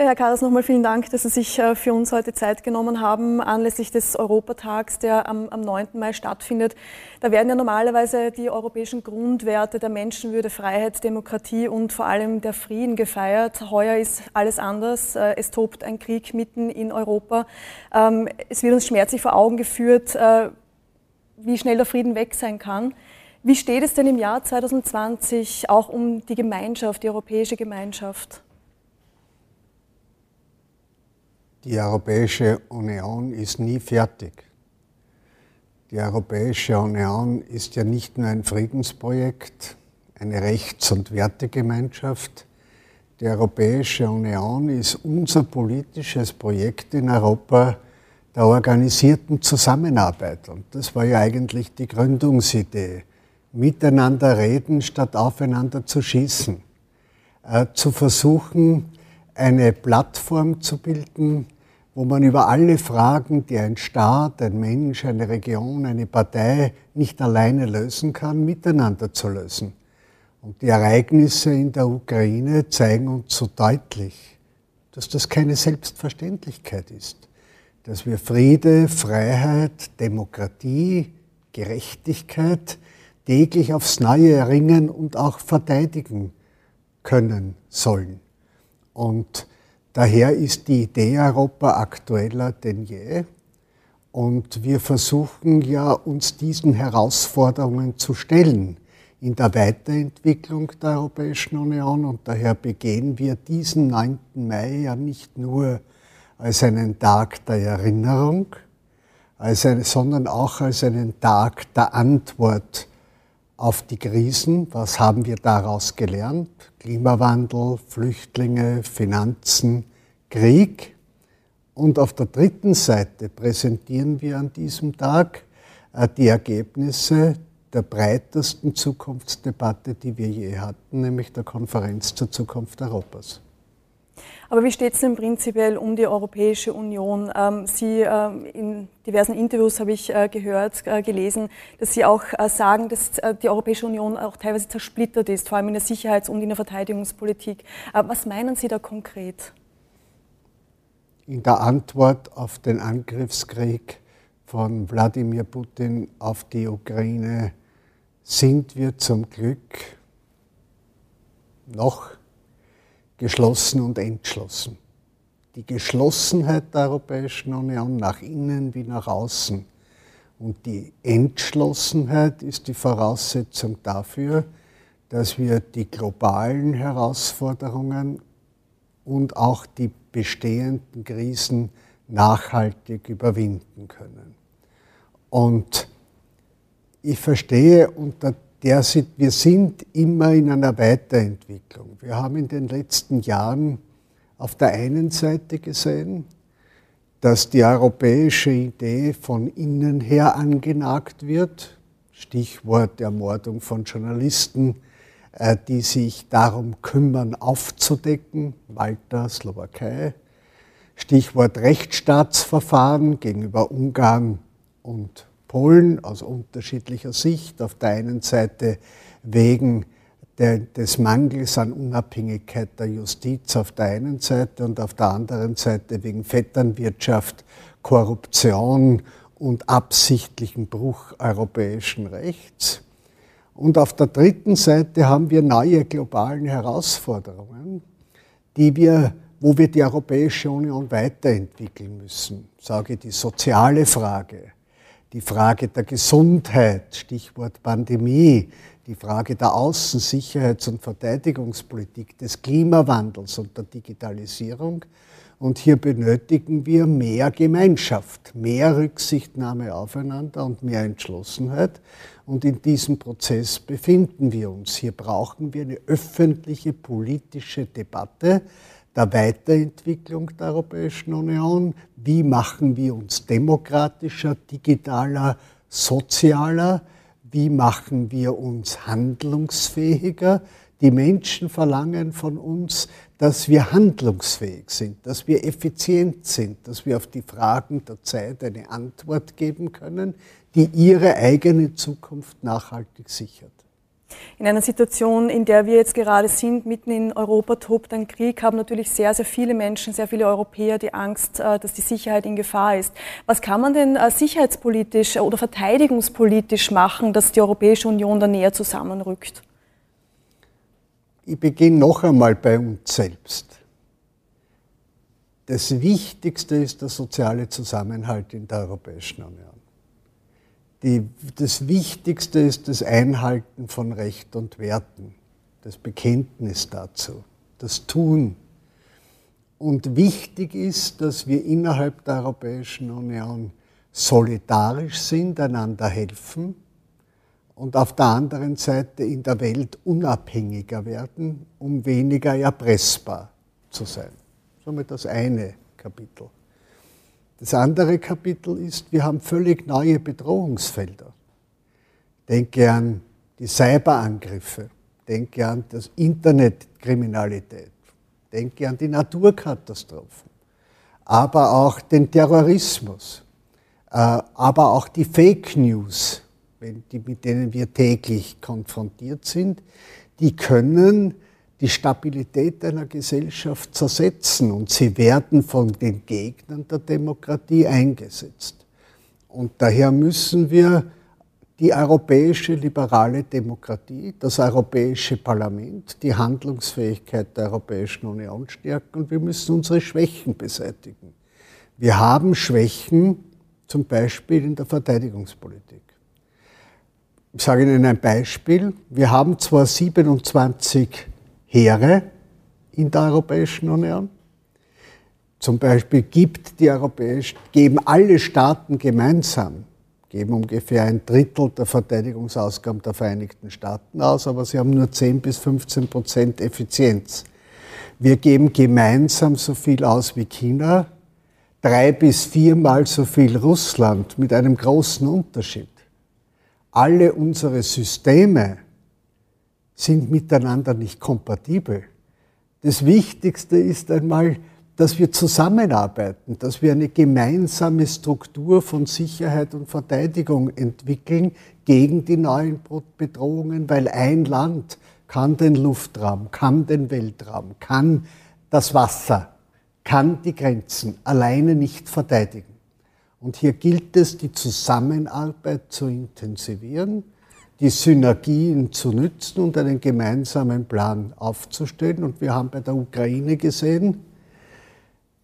Ja, Herr Karas, nochmal vielen Dank, dass Sie sich äh, für uns heute Zeit genommen haben, anlässlich des Europatags, der am, am 9. Mai stattfindet. Da werden ja normalerweise die europäischen Grundwerte der Menschenwürde, Freiheit, Demokratie und vor allem der Frieden gefeiert. Heuer ist alles anders. Äh, es tobt ein Krieg mitten in Europa. Ähm, es wird uns schmerzlich vor Augen geführt, äh, wie schnell der Frieden weg sein kann. Wie steht es denn im Jahr 2020 auch um die Gemeinschaft, die europäische Gemeinschaft? Die Europäische Union ist nie fertig. Die Europäische Union ist ja nicht nur ein Friedensprojekt, eine Rechts- und Wertegemeinschaft. Die Europäische Union ist unser politisches Projekt in Europa der organisierten Zusammenarbeit. Und das war ja eigentlich die Gründungsidee. Miteinander reden, statt aufeinander zu schießen. Äh, zu versuchen, eine Plattform zu bilden, wo man über alle Fragen, die ein Staat, ein Mensch, eine Region, eine Partei nicht alleine lösen kann, miteinander zu lösen. Und die Ereignisse in der Ukraine zeigen uns so deutlich, dass das keine Selbstverständlichkeit ist, dass wir Friede, Freiheit, Demokratie, Gerechtigkeit täglich aufs Neue erringen und auch verteidigen können sollen. Und Daher ist die Idee Europa aktueller denn je. Und wir versuchen ja, uns diesen Herausforderungen zu stellen in der Weiterentwicklung der Europäischen Union. Und daher begehen wir diesen 9. Mai ja nicht nur als einen Tag der Erinnerung, eine, sondern auch als einen Tag der Antwort auf die Krisen. Was haben wir daraus gelernt? Klimawandel, Flüchtlinge, Finanzen, Krieg. Und auf der dritten Seite präsentieren wir an diesem Tag äh, die Ergebnisse der breitesten Zukunftsdebatte, die wir je hatten, nämlich der Konferenz zur Zukunft Europas. Aber wie steht es denn prinzipiell um die Europäische Union? Ähm, Sie ähm, in diversen Interviews habe ich äh, gehört, äh, gelesen, dass Sie auch äh, sagen, dass die Europäische Union auch teilweise zersplittert ist, vor allem in der Sicherheits- und in der Verteidigungspolitik. Was meinen Sie da konkret? In der Antwort auf den Angriffskrieg von Wladimir Putin auf die Ukraine sind wir zum Glück noch geschlossen und entschlossen. Die Geschlossenheit der Europäischen Union nach innen wie nach außen und die Entschlossenheit ist die Voraussetzung dafür, dass wir die globalen Herausforderungen und auch die bestehenden Krisen nachhaltig überwinden können. Und ich verstehe unter der wir sind immer in einer Weiterentwicklung. Wir haben in den letzten Jahren auf der einen Seite gesehen, dass die europäische Idee von innen her angenagt wird. Stichwort Ermordung von Journalisten, äh, die sich darum kümmern, aufzudecken, Malta, Slowakei. Stichwort Rechtsstaatsverfahren gegenüber Ungarn und Polen aus unterschiedlicher Sicht. Auf der einen Seite wegen der, des Mangels an Unabhängigkeit der Justiz auf der einen Seite und auf der anderen Seite wegen Vetternwirtschaft, Korruption und absichtlichen Bruch europäischen Rechts. Und auf der dritten Seite haben wir neue globalen Herausforderungen, die wir, wo wir die Europäische Union weiterentwickeln müssen. Ich sage die soziale Frage, die Frage der Gesundheit, Stichwort Pandemie, die Frage der Außen-, Sicherheits- und Verteidigungspolitik, des Klimawandels und der Digitalisierung. Und hier benötigen wir mehr Gemeinschaft, mehr Rücksichtnahme aufeinander und mehr Entschlossenheit. Und in diesem Prozess befinden wir uns. Hier brauchen wir eine öffentliche politische Debatte, der Weiterentwicklung der Europäischen Union. Wie machen wir uns demokratischer, digitaler, sozialer? Wie machen wir uns handlungsfähiger? Die Menschen verlangen von uns, dass wir handlungsfähig sind, dass wir effizient sind, dass wir auf die Fragen der Zeit eine Antwort geben können, die ihre eigene Zukunft nachhaltig sichert. In einer Situation, in der wir jetzt gerade sind, mitten in Europa tobt ein Krieg, haben natürlich sehr, sehr viele Menschen, sehr viele Europäer die Angst, äh, dass die Sicherheit in Gefahr ist. Was kann man denn äh, sicherheitspolitisch oder verteidigungspolitisch machen, dass die Europäische Union da näher zusammenrückt? Ich beginne noch einmal bei uns selbst. Das Wichtigste ist der soziale Zusammenhalt in der Europäischen Union. Die, das Wichtigste ist das Einhalten von Recht und Werten, das Bekenntnis dazu, das Tun. Und wichtig ist, dass wir innerhalb der Europäischen Union solidarisch sind, einander helfen und auf der anderen Seite in der Welt unabhängiger werden, um weniger erpressbar zu sein. Somit das eine Kapitel. Das andere Kapitel ist, wir haben völlig neue Bedrohungsfelder. Denke an die Cyberangriffe, denke an das Internetkriminalität, denke an die Naturkatastrophen, aber auch den Terrorismus, äh, aber auch die Fake News, mit denen wir täglich konfrontiert sind, die können die Stabilität einer Gesellschaft zersetzen und sie werden von den Gegnern der Demokratie eingesetzt. Und daher müssen wir die europäische liberale Demokratie, das Europäische Parlament, die Handlungsfähigkeit der Europäischen Union stärken und wir müssen unsere Schwächen beseitigen. Wir haben Schwächen zum Beispiel in der Verteidigungspolitik. Ich sage Ihnen ein Beispiel. Wir haben zwar 27 Heere in der Europäischen Union. Zum Beispiel gibt die Europäische, geben alle Staaten gemeinsam, geben ungefähr ein Drittel der Verteidigungsausgaben der Vereinigten Staaten aus, aber sie haben nur 10 bis 15 Prozent Effizienz. Wir geben gemeinsam so viel aus wie China, drei bis viermal so viel Russland mit einem großen Unterschied. Alle unsere Systeme sind miteinander nicht kompatibel. Das Wichtigste ist einmal, dass wir zusammenarbeiten, dass wir eine gemeinsame Struktur von Sicherheit und Verteidigung entwickeln gegen die neuen Bedrohungen, weil ein Land kann den Luftraum, kann den Weltraum, kann das Wasser, kann die Grenzen alleine nicht verteidigen. Und hier gilt es, die Zusammenarbeit zu intensivieren die Synergien zu nützen und einen gemeinsamen Plan aufzustellen. Und wir haben bei der Ukraine gesehen,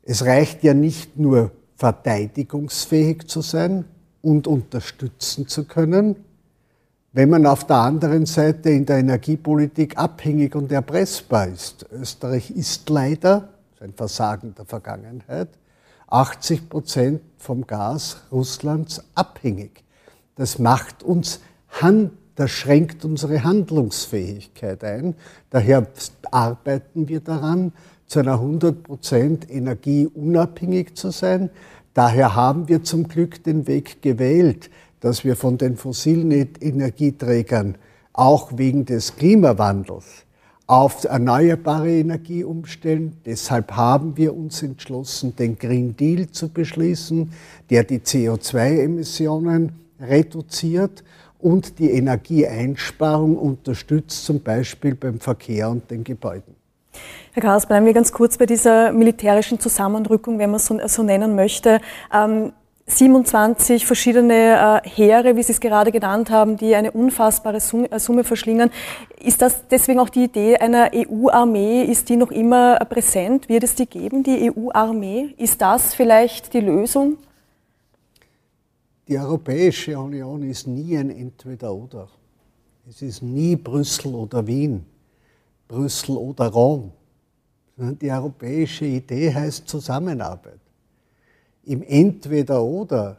es reicht ja nicht nur verteidigungsfähig zu sein und unterstützen zu können, wenn man auf der anderen Seite in der Energiepolitik abhängig und erpressbar ist. Österreich ist leider, ein Versagen der Vergangenheit, 80 Prozent vom Gas Russlands abhängig. Das macht uns hand das schränkt unsere Handlungsfähigkeit ein. Daher arbeiten wir daran, zu einer 100% Energie unabhängig zu sein. Daher haben wir zum Glück den Weg gewählt, dass wir von den fossilen Energieträgern auch wegen des Klimawandels auf erneuerbare Energie umstellen. Deshalb haben wir uns entschlossen, den Green Deal zu beschließen, der die CO2-Emissionen reduziert und die Energieeinsparung unterstützt, zum Beispiel beim Verkehr und den Gebäuden. Herr Karas, bleiben wir ganz kurz bei dieser militärischen Zusammenrückung, wenn man es so, so, nennen möchte. Ähm, 27 verschiedene äh, Heere, wie Sie es gerade genannt haben, die eine unfassbare äh, Summe verschlingen. Ist das deswegen auch die Idee einer EU-Armee? Ist die noch immer präsent? Wird es die geben, die EU-Armee? Ist das vielleicht die Lösung? Die Europäische Union ist nie ein Entweder-Oder. Es ist nie Brüssel oder Wien, Brüssel oder Rom. Die europäische Idee heißt Zusammenarbeit. Im Entweder-Oder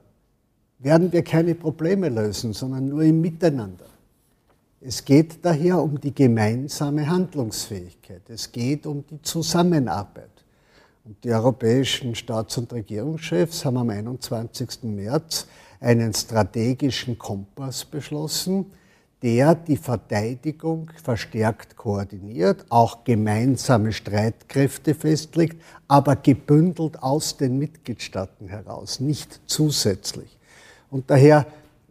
werden wir keine Probleme lösen, sondern nur im Miteinander. Es geht daher um die gemeinsame Handlungsfähigkeit. Es geht um die Zusammenarbeit. Und die europäischen Staats- und Regierungschefs haben am 21. März einen strategischen Kompass beschlossen, der die Verteidigung verstärkt koordiniert, auch gemeinsame Streitkräfte festlegt, aber gebündelt aus den Mitgliedstaaten heraus, nicht zusätzlich. Und daher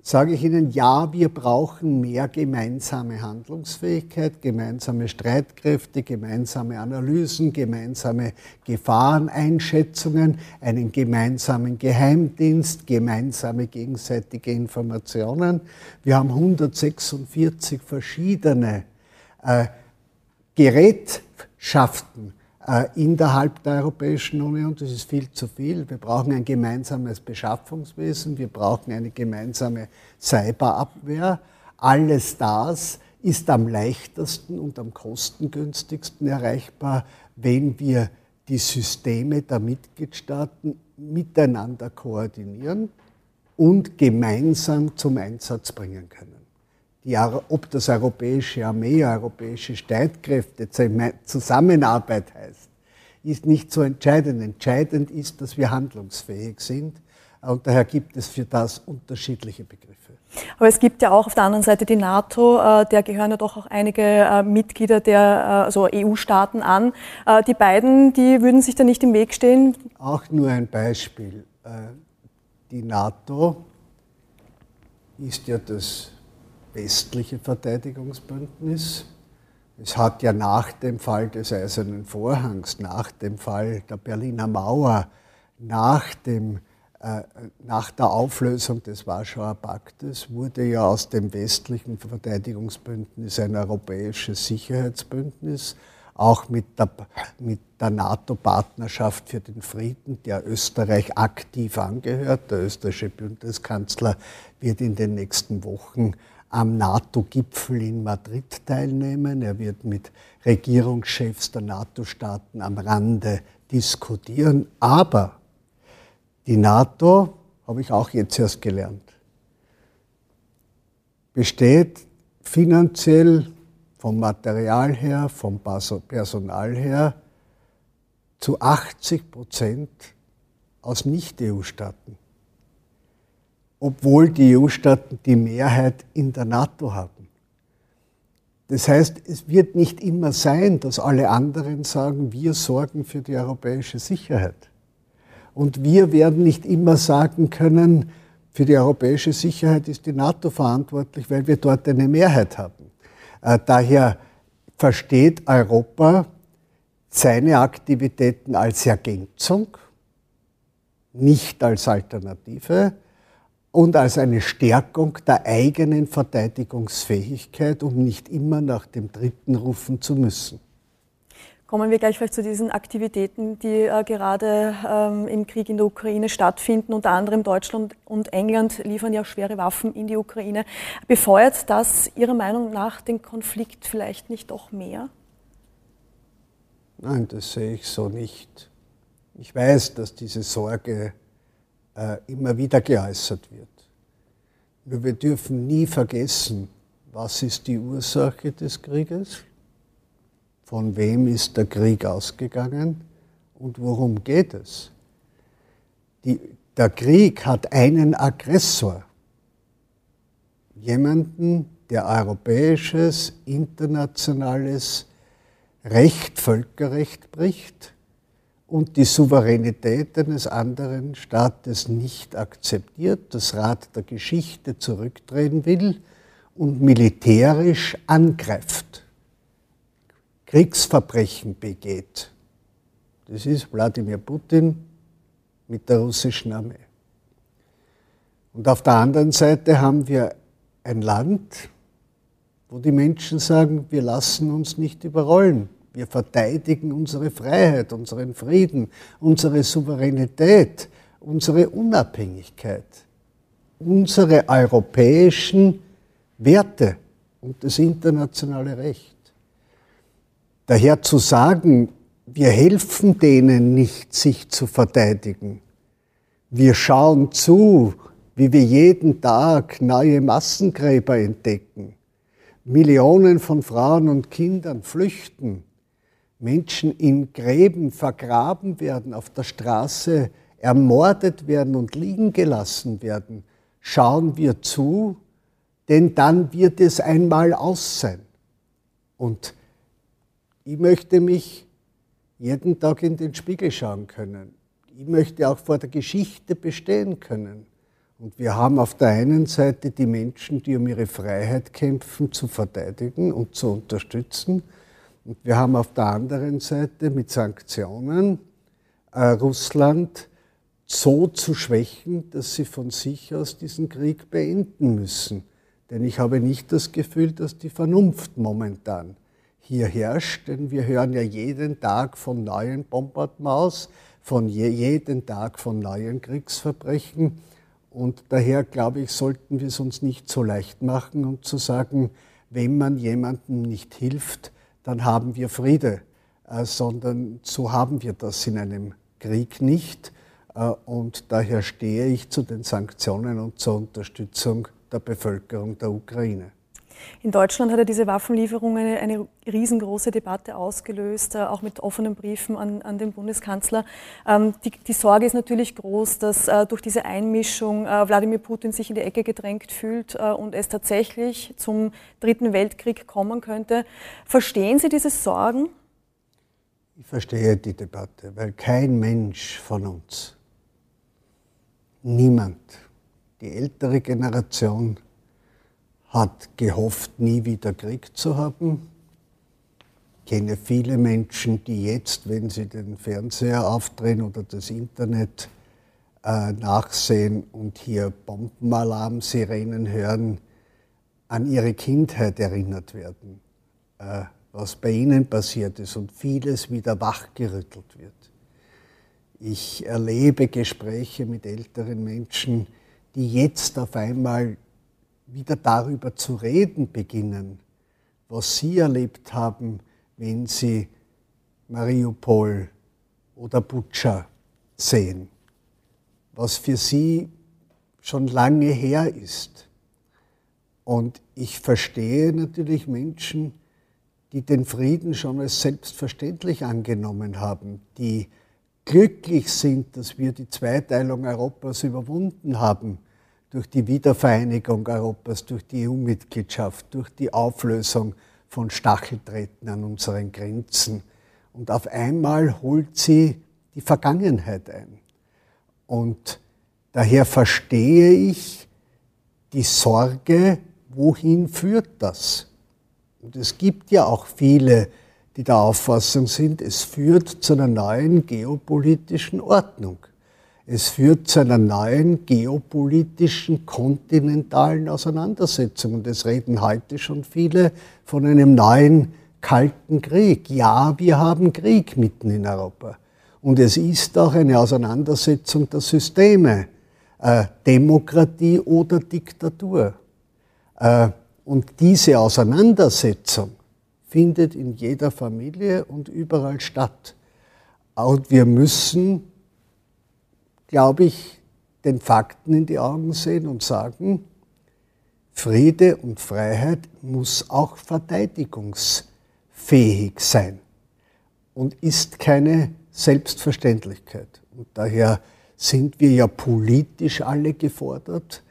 sage ich Ihnen, ja, wir brauchen mehr gemeinsame Handlungsfähigkeit, gemeinsame Streitkräfte, gemeinsame Analysen, gemeinsame Gefahreneinschätzungen, einen gemeinsamen Geheimdienst, gemeinsame gegenseitige Informationen. Wir haben 146 verschiedene äh, Gerätschaften innerhalb der Europäischen Union. Das ist viel zu viel. Wir brauchen ein gemeinsames Beschaffungswesen, wir brauchen eine gemeinsame Cyberabwehr. Alles das ist am leichtesten und am kostengünstigsten erreichbar, wenn wir die Systeme der Mitgliedstaaten miteinander koordinieren und gemeinsam zum Einsatz bringen können. Die, ob das europäische Armee, europäische Streitkräfte, Zusammenarbeit heißt, ist nicht so entscheidend. Entscheidend ist, dass wir handlungsfähig sind. Und daher gibt es für das unterschiedliche Begriffe. Aber es gibt ja auch auf der anderen Seite die NATO, äh, der gehören ja doch auch einige äh, Mitglieder der äh, also EU-Staaten an. Die beiden, die würden sich da nicht im Weg stehen? Auch nur ein Beispiel. Die NATO ist ja das westliche Verteidigungsbündnis. Es hat ja nach dem Fall des Eisernen Vorhangs, nach dem Fall der Berliner Mauer, nach, dem, äh, nach der Auflösung des Warschauer Paktes wurde ja aus dem westlichen Verteidigungsbündnis ein europäisches Sicherheitsbündnis, auch mit der, mit der NATO-Partnerschaft für den Frieden, der Österreich aktiv angehört. Der österreichische Bundeskanzler wird in den nächsten Wochen am NATO-Gipfel in Madrid teilnehmen. Er wird mit Regierungschefs der NATO-Staaten am Rande diskutieren. Aber die NATO, habe ich auch jetzt erst gelernt, besteht finanziell vom Material her, vom Personal her zu 80 Prozent aus Nicht-EU-Staaten obwohl die EU-Staaten die Mehrheit in der NATO haben. Das heißt, es wird nicht immer sein, dass alle anderen sagen, wir sorgen für die europäische Sicherheit. Und wir werden nicht immer sagen können, für die europäische Sicherheit ist die NATO verantwortlich, weil wir dort eine Mehrheit haben. Äh, daher versteht Europa seine Aktivitäten als Ergänzung, nicht als Alternative und als eine Stärkung der eigenen Verteidigungsfähigkeit, um nicht immer nach dem Dritten rufen zu müssen. Kommen wir gleich vielleicht zu diesen Aktivitäten, die äh, gerade ähm, im Krieg in der Ukraine stattfinden. Unter anderem Deutschland und England liefern ja schwere Waffen in die Ukraine. Befeuert das Ihrer Meinung nach den Konflikt vielleicht nicht doch mehr? Nein, das sehe ich so nicht. Ich weiß, dass diese Sorge immer wieder geäußert wird. Nur wir dürfen nie vergessen, was ist die Ursache des Krieges, von wem ist der Krieg ausgegangen und worum geht es. Die, der Krieg hat einen Aggressor, jemanden, der europäisches, internationales Recht, Völkerrecht bricht und die Souveränität eines anderen Staates nicht akzeptiert, das Rad der Geschichte zurückdrehen will und militärisch angreift, Kriegsverbrechen begeht. Das ist Wladimir Putin mit der russischen Armee. Und auf der anderen Seite haben wir ein Land, wo die Menschen sagen, wir lassen uns nicht überrollen. Wir verteidigen unsere Freiheit, unseren Frieden, unsere Souveränität, unsere Unabhängigkeit, unsere europäischen Werte und das internationale Recht. Daher zu sagen, wir helfen denen nicht, sich zu verteidigen. Wir schauen zu, wie wir jeden Tag neue Massengräber entdecken. Millionen von Frauen und Kindern flüchten Menschen in Gräben vergraben werden, auf der Straße ermordet werden und liegen gelassen werden, schauen wir zu, denn dann wird es einmal aus sein. Und ich möchte mich jeden Tag in den Spiegel schauen können. Ich möchte auch vor der Geschichte bestehen können Und wir haben auf der einen Seite die Menschen, die um ihre Freiheit kämpfen, zu verteidigen und zu unterstützen. Und wir haben auf der anderen Seite mit Sanktionen äh, Russland so zu schwächen, dass sie von sich aus diesen Krieg beenden müssen. Denn ich habe nicht das Gefühl, dass die Vernunft momentan hier herrscht, denn wir hören ja jeden Tag von neuen Bombardements, von je, jeden Tag von neuen Kriegsverbrechen. Und daher, glaube ich, sollten wir es uns nicht so leicht machen und zu sagen, wenn man jemandem nicht hilft, dann haben wir Friede, äh, sondern so haben wir das in einem Krieg nicht. Äh, und daher stehe ich zu den Sanktionen und zur Unterstützung der Bevölkerung der Ukraine. In Deutschland hat ja diese Waffenlieferung eine, eine riesengroße Debatte ausgelöst, äh, auch mit offenen Briefen an, an den Bundeskanzler. Ähm, die, die, Sorge ist natürlich groß, dass äh, durch diese Einmischung äh, Wladimir Putin sich in die Ecke gedrängt fühlt äh, und es tatsächlich zum Dritten Weltkrieg kommen könnte. Verstehen Sie diese Sorgen? Ich verstehe die Debatte, weil kein Mensch von uns, niemand, die ältere Generation hat gehofft, nie wieder Krieg zu haben. Ich kenne viele Menschen, die jetzt, wenn sie den Fernseher aufdrehen oder das Internet äh, nachsehen und hier Bombenalarm-Sirenen hören, an ihre Kindheit erinnert werden, äh, was bei ihnen passiert ist und vieles wieder wachgerüttelt wird. Ich erlebe Gespräche mit älteren Menschen, die jetzt auf einmal wieder darüber zu reden beginnen, was sie erlebt haben, wenn sie Mariupol oder Butscha sehen, was für sie schon lange her ist. Und ich verstehe natürlich Menschen, die den Frieden schon als selbstverständlich angenommen haben, die glücklich sind, dass wir die Zweiteilung Europas überwunden haben durch die Wiedervereinigung Europas, durch die EU-Mitgliedschaft, durch die Auflösung von Stacheltreten an unseren Grenzen. Und auf einmal holt sie die Vergangenheit ein. Und daher verstehe ich die Sorge, wohin führt das? Und es gibt ja auch viele, die der Auffassung sind, es führt zu einer neuen geopolitischen Ordnung. Es führt zu einer neuen geopolitischen, kontinentalen Auseinandersetzung. Und es reden heute schon viele von einem neuen Kalten Krieg. Ja, wir haben Krieg mitten in Europa. Und es ist auch eine Auseinandersetzung der Systeme, äh, Demokratie oder Diktatur. Äh, und diese Auseinandersetzung findet in jeder Familie und überall statt. Und wir müssen glaube ich, den Fakten in die Augen sehen und sagen, Friede und Freiheit muss auch verteidigungsfähig sein und ist keine Selbstverständlichkeit. Und daher sind wir ja politisch alle gefordert,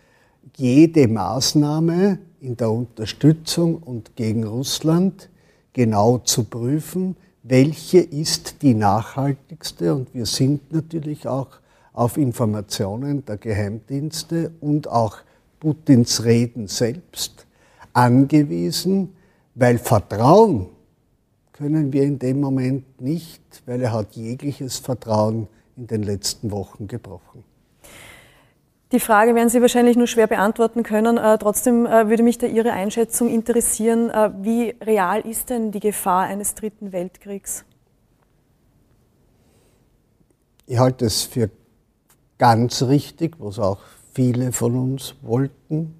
jede Maßnahme in der Unterstützung und gegen Russland genau zu prüfen, welche ist die nachhaltigste. Und wir sind natürlich auch auf Informationen der Geheimdienste und auch Putins Reden selbst angewiesen, weil Vertrauen können wir in dem Moment nicht, weil er hat jegliches Vertrauen in den letzten Wochen gebrochen. Die Frage werden Sie wahrscheinlich nur schwer beantworten können. Äh, trotzdem äh, würde mich da Ihre Einschätzung interessieren. Äh, wie real ist denn die Gefahr eines dritten Weltkriegs? Ich halte es für ganz richtig, was auch viele von uns wollten,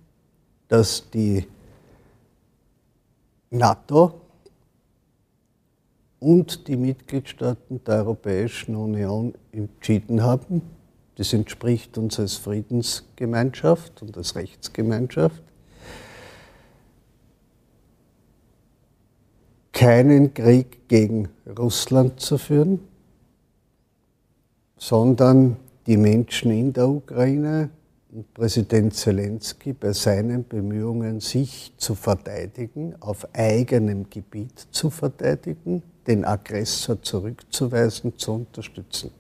dass die NATO und die Mitgliedstaaten der Europäischen Union entschieden haben, das entspricht uns als Friedensgemeinschaft und als Rechtsgemeinschaft, keinen Krieg gegen Russland zu führen, sondern die Menschen in der Ukraine und Präsident Zelensky bei seinen Bemühungen, sich zu verteidigen, auf eigenem Gebiet zu verteidigen, den Aggressor zurückzuweisen, zu unterstützen.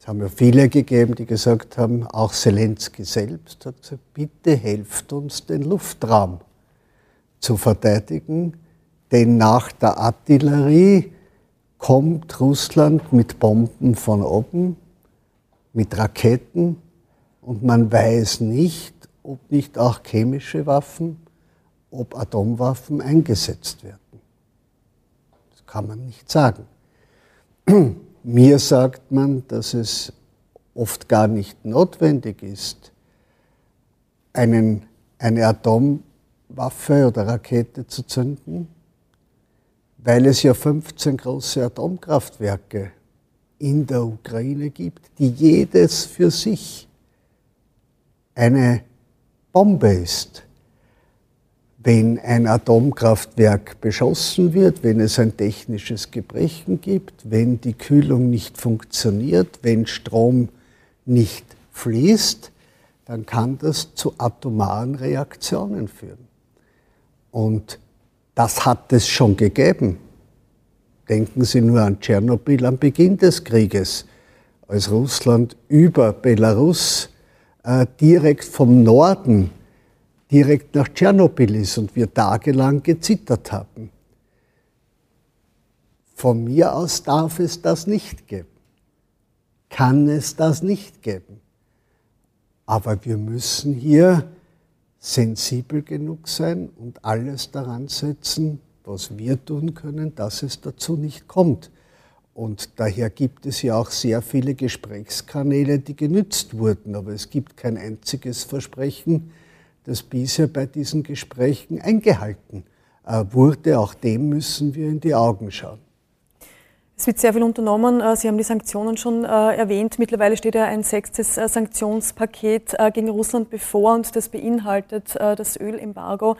Es haben ja viele gegeben, die gesagt haben, auch Zelensky selbst hat gesagt, bitte helft uns, den Luftraum zu verteidigen, denn nach der Artillerie kommt Russland mit Bomben von oben, mit Raketen und man weiß nicht, ob nicht auch chemische Waffen, ob Atomwaffen eingesetzt werden. Das kann man nicht sagen. Mir sagt man, dass es oft gar nicht notwendig ist, einen, eine Atomwaffe oder Rakete zu zünden, weil es ja 15 große Atomkraftwerke in der Ukraine gibt, die jedes für sich eine Bombe ist. Wenn ein Atomkraftwerk beschossen wird, wenn es ein technisches Gebrechen gibt, wenn die Kühlung nicht funktioniert, wenn Strom nicht fließt, dann kann das zu atomaren Reaktionen führen. Und das hat es schon gegeben. Denken Sie nur an Tschernobyl am Beginn des Krieges, als Russland über Belarus äh, direkt vom Norden direkt nach Tschernobyl ist und wir tagelang gezittert haben. Von mir aus darf es das nicht geben. Kann es das nicht geben. Aber wir müssen hier sensibel genug sein und alles daran setzen, was wir tun können, dass es dazu nicht kommt. Und daher gibt es ja auch sehr viele Gesprächskanäle, die genützt wurden. Aber es gibt kein einziges Versprechen, das bisher bei diesen Gesprächen eingehalten äh, wurde. Auch dem müssen wir in die Augen schauen. Es wird sehr viel unternommen. Äh, Sie haben die Sanktionen schon äh, erwähnt. Mittlerweile steht ja ein sechstes äh, Sanktionspaket gegen Russland bevor und das beinhaltet das Ölembargo.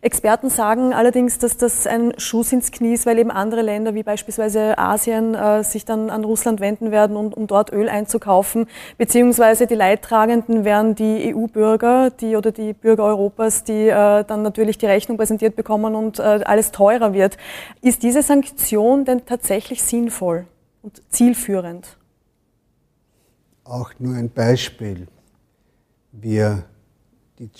Experten sagen allerdings, dass das ein Schuss ins Knie ist, weil eben andere Länder wie beispielsweise Asien sich dann an Russland wenden werden, um, dort Öl einzukaufen, beziehungsweise die Leidtragenden wären die EU-Bürger, die oder die Bürger Europas, die dann natürlich die Rechnung präsentiert bekommen und alles teurer wird. Ist diese Sanktion denn tatsächlich sinnvoll und zielführend? Auch nur ein Beispiel. Wir, die,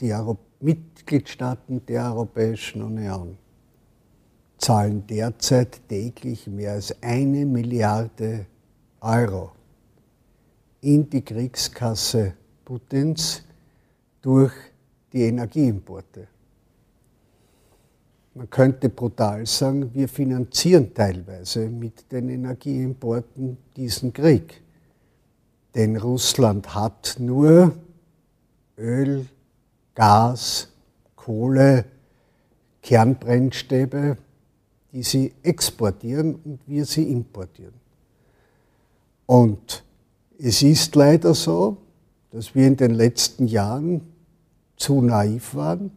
die Mitgliedstaaten der Europäischen Union, zahlen derzeit täglich mehr als eine Milliarde Euro in die Kriegskasse Putins durch die Energieimporte. Man könnte brutal sagen, wir finanzieren teilweise mit den Energieimporten diesen Krieg. Denn Russland hat nur Öl, Gas, Kohle, Kernbrennstäbe, die sie exportieren und wir sie importieren. Und es ist leider so, dass wir in den letzten Jahren zu naiv waren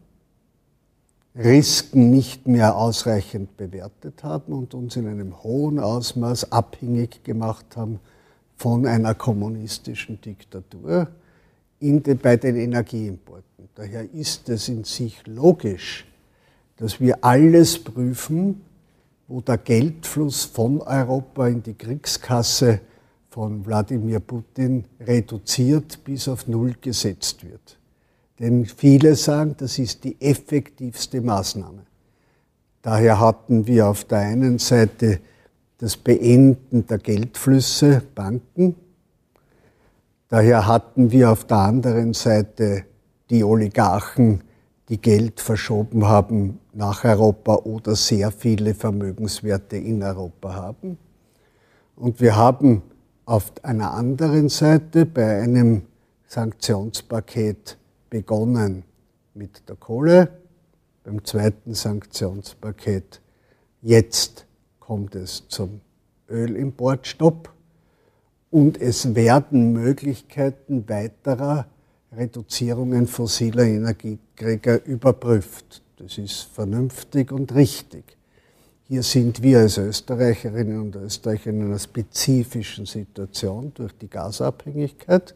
Risiken nicht mehr ausreichend bewertet haben und uns in einem hohen Ausmaß abhängig gemacht haben von einer kommunistischen Diktatur in den, bei den Energieimporten. Daher ist es in sich logisch, dass wir alles prüfen, wo der Geldfluss von Europa in die Kriegskasse von Wladimir Putin reduziert bis auf Null gesetzt wird. Denn viele sagen, das ist die effektivste Maßnahme. Daher hatten wir auf der einen Seite das Beenden der Geldflüsse, Banken. Daher hatten wir auf der anderen Seite die Oligarchen, die Geld verschoben haben nach Europa oder sehr viele Vermögenswerte in Europa haben. Und wir haben auf einer anderen Seite bei einem Sanktionspaket begonnen mit der Kohle, beim zweiten Sanktionspaket. Jetzt kommt es zum Ölimportstopp und es werden Möglichkeiten weiterer Reduzierungen fossiler Energieträger überprüft. Das ist vernünftig und richtig. Hier sind wir als Österreicherinnen und Österreicher in einer spezifischen Situation durch die Gasabhängigkeit.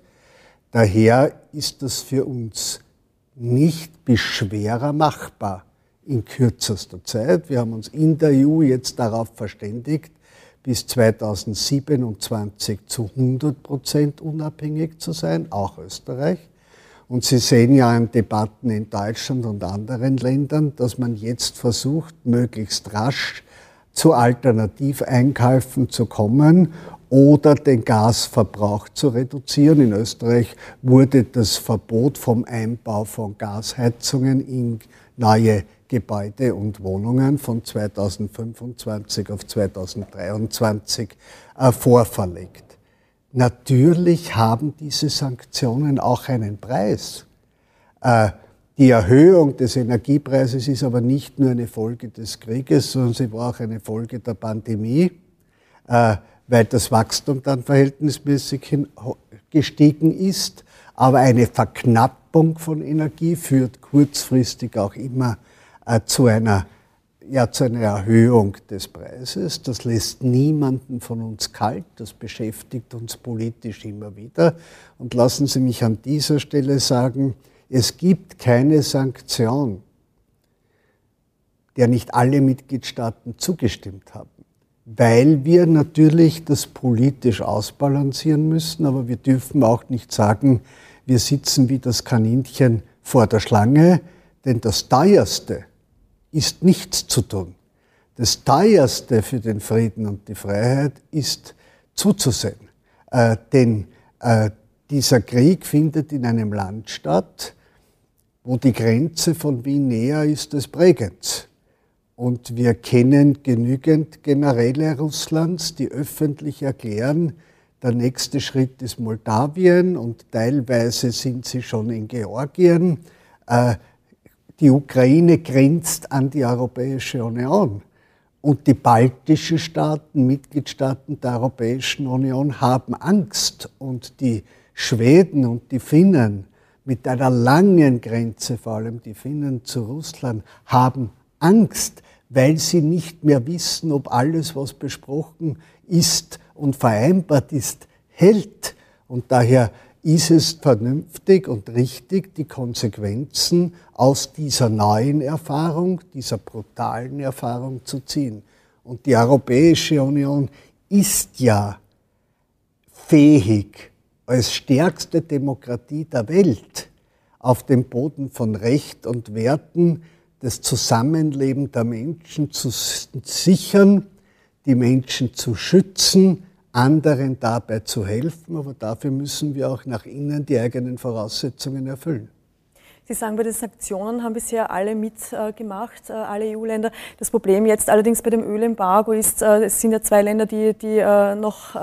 Daher ist das für uns nicht bis schwerer machbar in kürzester Zeit. Wir haben uns in der EU jetzt darauf verständigt, bis 2027 zu 100 Prozent unabhängig zu sein, auch Österreich. Und Sie sehen ja an Debatten in Deutschland und anderen Ländern, dass man jetzt versucht, möglichst rasch zu Alternativeinkäufen zu kommen oder den Gasverbrauch zu reduzieren. In Österreich wurde das Verbot vom Einbau von Gasheizungen in neue Gebäude und Wohnungen von 2025 auf 2023 äh, vorverlegt. Natürlich haben diese Sanktionen auch einen Preis. Äh, die Erhöhung des Energiepreises ist aber nicht nur eine Folge des Krieges, sondern sie war auch eine Folge der Pandemie, äh, weil das Wachstum dann verhältnismäßig gestiegen ist. Aber eine Verknappung von Energie führt kurzfristig auch immer äh, zu einer ja, zu einer Erhöhung des Preises. Das lässt niemanden von uns kalt, das beschäftigt uns politisch immer wieder. Und lassen Sie mich an dieser Stelle sagen, es gibt keine Sanktion, der nicht alle Mitgliedstaaten zugestimmt haben, weil wir natürlich das politisch ausbalancieren müssen, aber wir dürfen auch nicht sagen, wir sitzen wie das Kaninchen vor der Schlange, denn das teuerste, ist nichts zu tun. Das teuerste für den Frieden und die Freiheit ist zuzusehen. Äh, denn äh, dieser Krieg findet in einem Land statt, wo die Grenze von Wien näher ist als Bregenz. Und wir kennen genügend Generäle Russlands, die öffentlich erklären, der nächste Schritt ist Moldawien und teilweise sind sie schon in Georgien. Äh, die Ukraine grenzt an die Europäische Union. Und die baltischen Staaten, Mitgliedstaaten der Europäischen Union haben Angst. Und die Schweden und die Finnen mit einer langen Grenze, vor allem die Finnen zu Russland, haben Angst, weil sie nicht mehr wissen, ob alles, was besprochen ist und vereinbart ist, hält. Und daher ist es vernünftig und richtig, die Konsequenzen aus dieser neuen Erfahrung, dieser brutalen Erfahrung zu ziehen. Und die Europäische Union ist ja fähig, als stärkste Demokratie der Welt auf dem Boden von Recht und Werten das Zusammenleben der Menschen zu sichern, die Menschen zu schützen, anderen dabei zu helfen, aber dafür müssen wir auch nach innen die eigenen Voraussetzungen erfüllen. Sie sagen, bei den Sanktionen haben bisher alle mitgemacht, äh, alle EU-Länder. Das Problem jetzt allerdings bei dem Ölembargo ist, äh, es sind ja zwei Länder, die, die äh, noch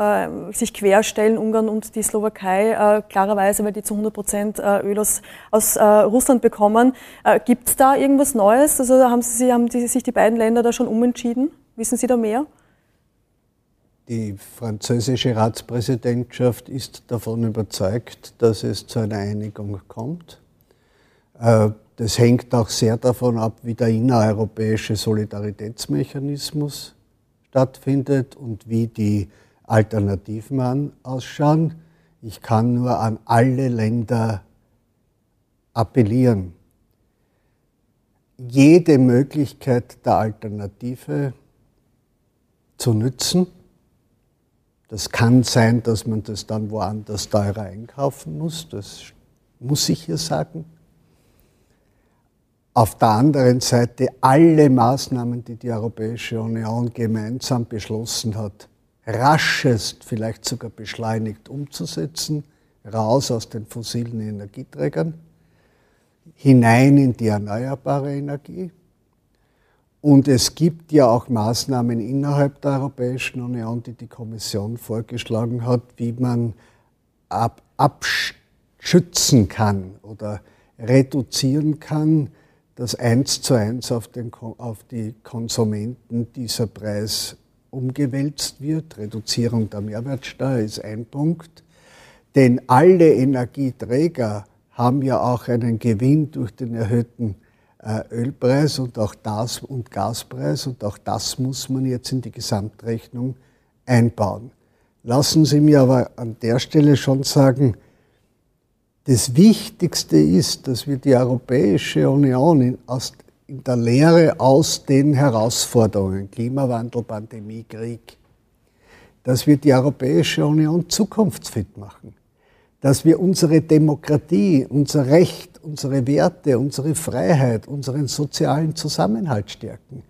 sich querstellen, Ungarn und die Slowakei, klarerweise, weil die zu 100 Prozent Öl aus, aus Russland bekommen. Gibt es da irgendwas Neues? Also haben, Sie, haben die, sich die beiden Länder da schon umentschieden? Wissen Sie da mehr? Die französische Ratspräsidentschaft ist davon überzeugt, dass es zu einer Einigung kommt. Äh, das hängt auch sehr davon ab, wie der innereuropäische Solidaritätsmechanismus stattfindet und wie die Alternativen ausschauen. Ich kann nur an alle Länder appellieren, jede Möglichkeit der Alternative zu nützen das kann sein, dass man das dann woanders teurer einkaufen muss, das muss ich hier sagen. Auf der anderen Seite alle Maßnahmen, die die Europäische Union gemeinsam beschlossen hat, raschest, vielleicht sogar beschleunigt umzusetzen, raus aus den fossilen Energieträgern, hinein in die erneuerbare Energie, und es gibt ja auch Maßnahmen innerhalb der Europäischen Union, die die Kommission vorgeschlagen hat, wie man ab, abschützen kann oder reduzieren kann, dass eins zu eins auf, den, auf die Konsumenten dieser Preis umgewälzt wird. Reduzierung der Mehrwertsteuer ist ein Punkt. Denn alle Energieträger haben ja auch einen Gewinn durch den erhöhten äh, Ölpreis und auch das und Gaspreis und auch das muss man jetzt in die Gesamtrechnung einbauen. Lassen Sie mir aber an der Stelle schon sagen, das Wichtigste ist, dass wir die Europäische Union in, aus, in der Lehre aus den Herausforderungen, Klimawandel, Pandemie, Krieg, dass wir die Europäische Union zukunftsfit machen, dass wir unsere Demokratie, unser Recht, unsere Werte, unsere Freiheit, unseren sozialen Zusammenhalt stärken.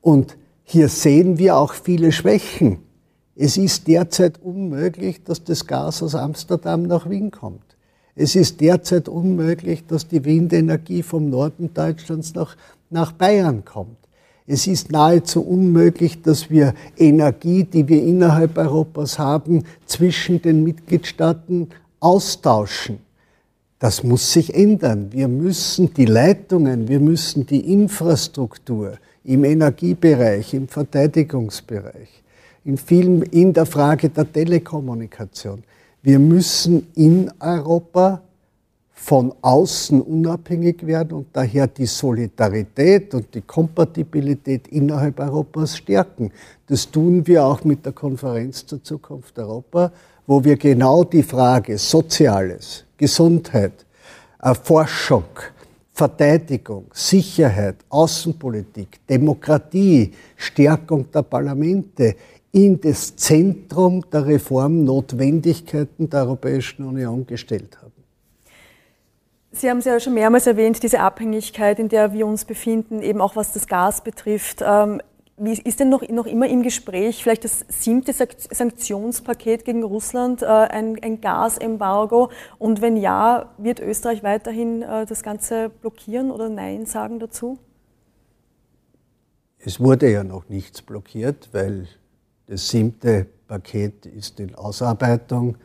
Und hier sehen wir auch viele Schwächen. Es ist derzeit unmöglich, dass das Gas aus Amsterdam nach Wien kommt. Es ist derzeit unmöglich, dass die Windenergie vom Norden Deutschlands nach, nach Bayern kommt. Es ist nahezu unmöglich, dass wir Energie, die wir innerhalb Europas haben, zwischen den Mitgliedstaaten austauschen. Das muss sich ändern. Wir müssen die Leitungen, wir müssen die Infrastruktur im Energiebereich, im Verteidigungsbereich, in, vielen, in der Frage der Telekommunikation. Wir müssen in Europa von außen unabhängig werden und daher die Solidarität und die Kompatibilität innerhalb Europas stärken. Das tun wir auch mit der Konferenz zur Zukunft Europa, wo wir genau die Frage Soziales, Gesundheit, Forschung, Verteidigung, Sicherheit, Außenpolitik, Demokratie, Stärkung der Parlamente in das Zentrum der Reformnotwendigkeiten der Europäischen Union gestellt haben. Sie haben es ja schon mehrmals erwähnt, diese Abhängigkeit, in der wir uns befinden, eben auch was das Gas betrifft. Ähm, wie ist denn noch, noch immer im Gespräch vielleicht das siebte Sanktionspaket gegen Russland, äh, ein, ein Gasembargo? Und wenn ja, wird Österreich weiterhin äh, das Ganze blockieren oder Nein sagen dazu? Es wurde ja noch nichts blockiert, weil das siebte Paket ist in Ausarbeitung.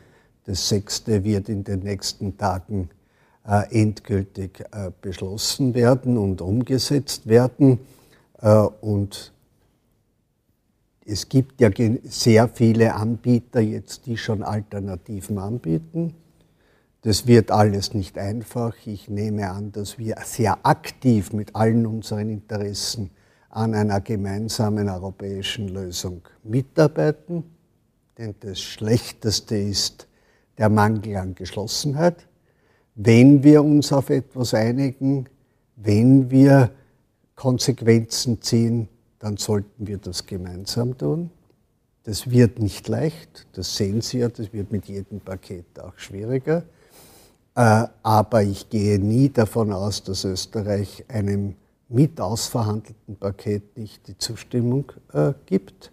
Das sechste wird in den nächsten Tagen äh, endgültig äh, beschlossen werden und umgesetzt werden. Äh, und es gibt ja sehr viele Anbieter jetzt, die schon Alternativen anbieten. Das wird alles nicht einfach. Ich nehme an, dass wir sehr aktiv mit allen unseren Interessen an einer gemeinsamen europäischen Lösung mitarbeiten. Denn das Schlechteste ist der Mangel an Geschlossenheit wenn wir uns auf etwas einigen, wenn wir Konsequenzen ziehen, dann sollten wir das gemeinsam tun. Das wird nicht leicht, das sehen Sie ja, das wird mit jedem Paket auch schwieriger. Äh, aber ich gehe nie davon aus, dass Österreich einem mit ausverhandelten Paket nicht die Zustimmung äh, gibt.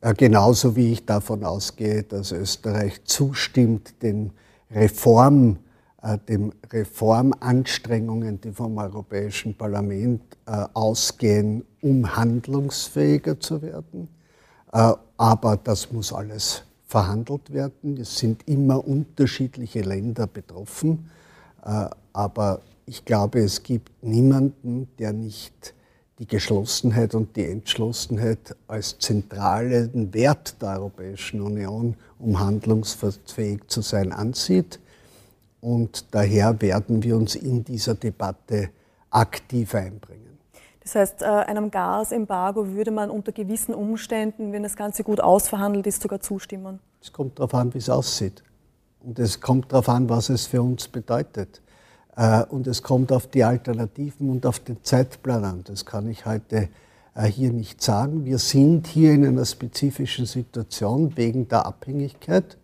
Äh, genauso wie ich davon ausgehe, dass Österreich zustimmt den Reformen, äh, den Reformanstrengungen, die vom Europäischen Parlament äh, ausgehen, um handlungsfähiger zu werden. Äh, aber das muss alles verhandelt werden. Es sind immer unterschiedliche Länder betroffen. Aber ich glaube, es gibt niemanden, der nicht die Geschlossenheit und die Entschlossenheit als zentralen Wert der Europäischen Union, um handlungsfähig zu sein, ansieht. Und daher werden wir uns in dieser Debatte aktiv einbringen. Das heißt, äh, einem Gasembargo würde man unter gewissen Umständen, wenn das Ganze gut ausverhandelt ist, sogar zustimmen? Es kommt darauf an, wie es aussieht. Und es kommt darauf an, was es für uns bedeutet. Äh, und es kommt auf die Alternativen und auf den Zeitplan an. Das kann ich heute äh, hier nicht sagen. Wir sind hier in einer spezifischen Situation wegen der Abhängigkeit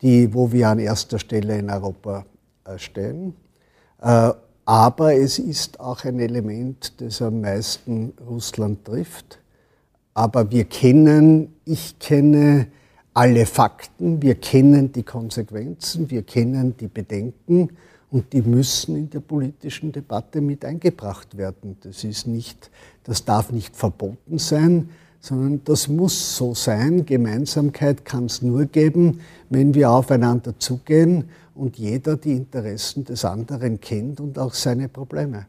die, wo wir an erster Stelle in Europa äh, stehen. Aber es ist auch ein Element, das am meisten Russland trifft. Aber wir kennen, ich kenne alle Fakten, wir kennen die Konsequenzen, wir kennen die Bedenken und die müssen in der politischen Debatte mit eingebracht werden. Das ist nicht, das darf nicht verboten sein, sondern das muss so sein. Gemeinsamkeit kann es nur geben, wenn wir aufeinander zugehen und jeder die Interessen des anderen kennt und auch seine Probleme.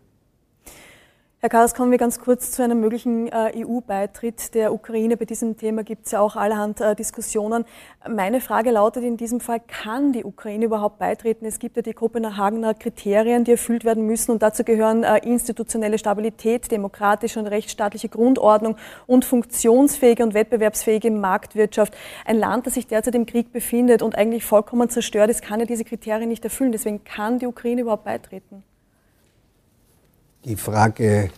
Herr Karls, kommen wir ganz kurz zu einem möglichen äh, EU-Beitritt der Ukraine. Bei diesem Thema gibt es ja auch allerhand äh, Diskussionen. Meine Frage lautet in diesem Fall, kann die Ukraine überhaupt beitreten? Es gibt ja die Kopenhagener Kriterien, die erfüllt werden müssen und dazu gehören äh, institutionelle Stabilität, demokratische und rechtsstaatliche Grundordnung und funktionsfähige und wettbewerbsfähige Marktwirtschaft. Ein Land, das sich derzeit im Krieg befindet und eigentlich vollkommen zerstört ist, kann ja diese Kriterien nicht erfüllen. Deswegen kann die Ukraine überhaupt beitreten. Die Frage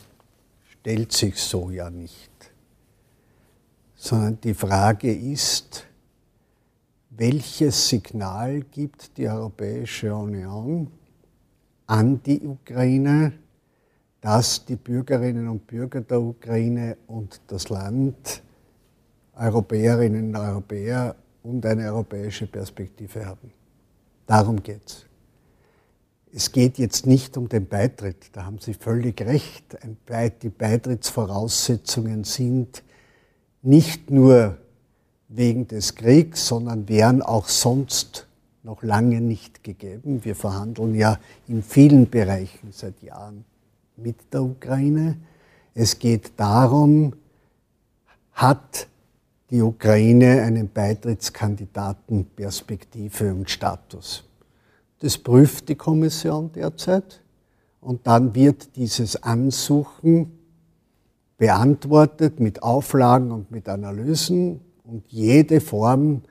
stellt sich so ja nicht, sondern die Frage ist, welches Signal gibt die Europäische Union an die Ukraine, dass die Bürgerinnen und Bürger der Ukraine und das Land Europäerinnen und Europäer und eine europäische Perspektive haben. Darum geht es. Geht jetzt nicht um den Beitritt, da haben Sie völlig recht. Die Beitrittsvoraussetzungen sind nicht nur wegen des Kriegs, sondern wären auch sonst noch lange nicht gegeben. Wir verhandeln ja in vielen Bereichen seit Jahren mit der Ukraine. Es geht darum, hat die Ukraine einen Beitrittskandidatenperspektive und Status. Das prüft die Kommission derzeit und dann wird dieses Ansuchen beantwortet mit Auflagen und mit Analysen und jede Form